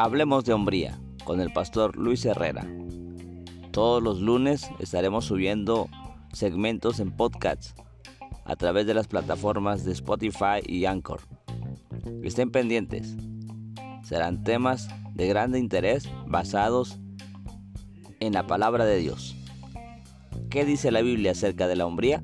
Hablemos de hombría con el pastor Luis Herrera. Todos los lunes estaremos subiendo segmentos en podcasts a través de las plataformas de Spotify y Anchor. Estén pendientes. Serán temas de grande interés basados en la palabra de Dios. ¿Qué dice la Biblia acerca de la hombría?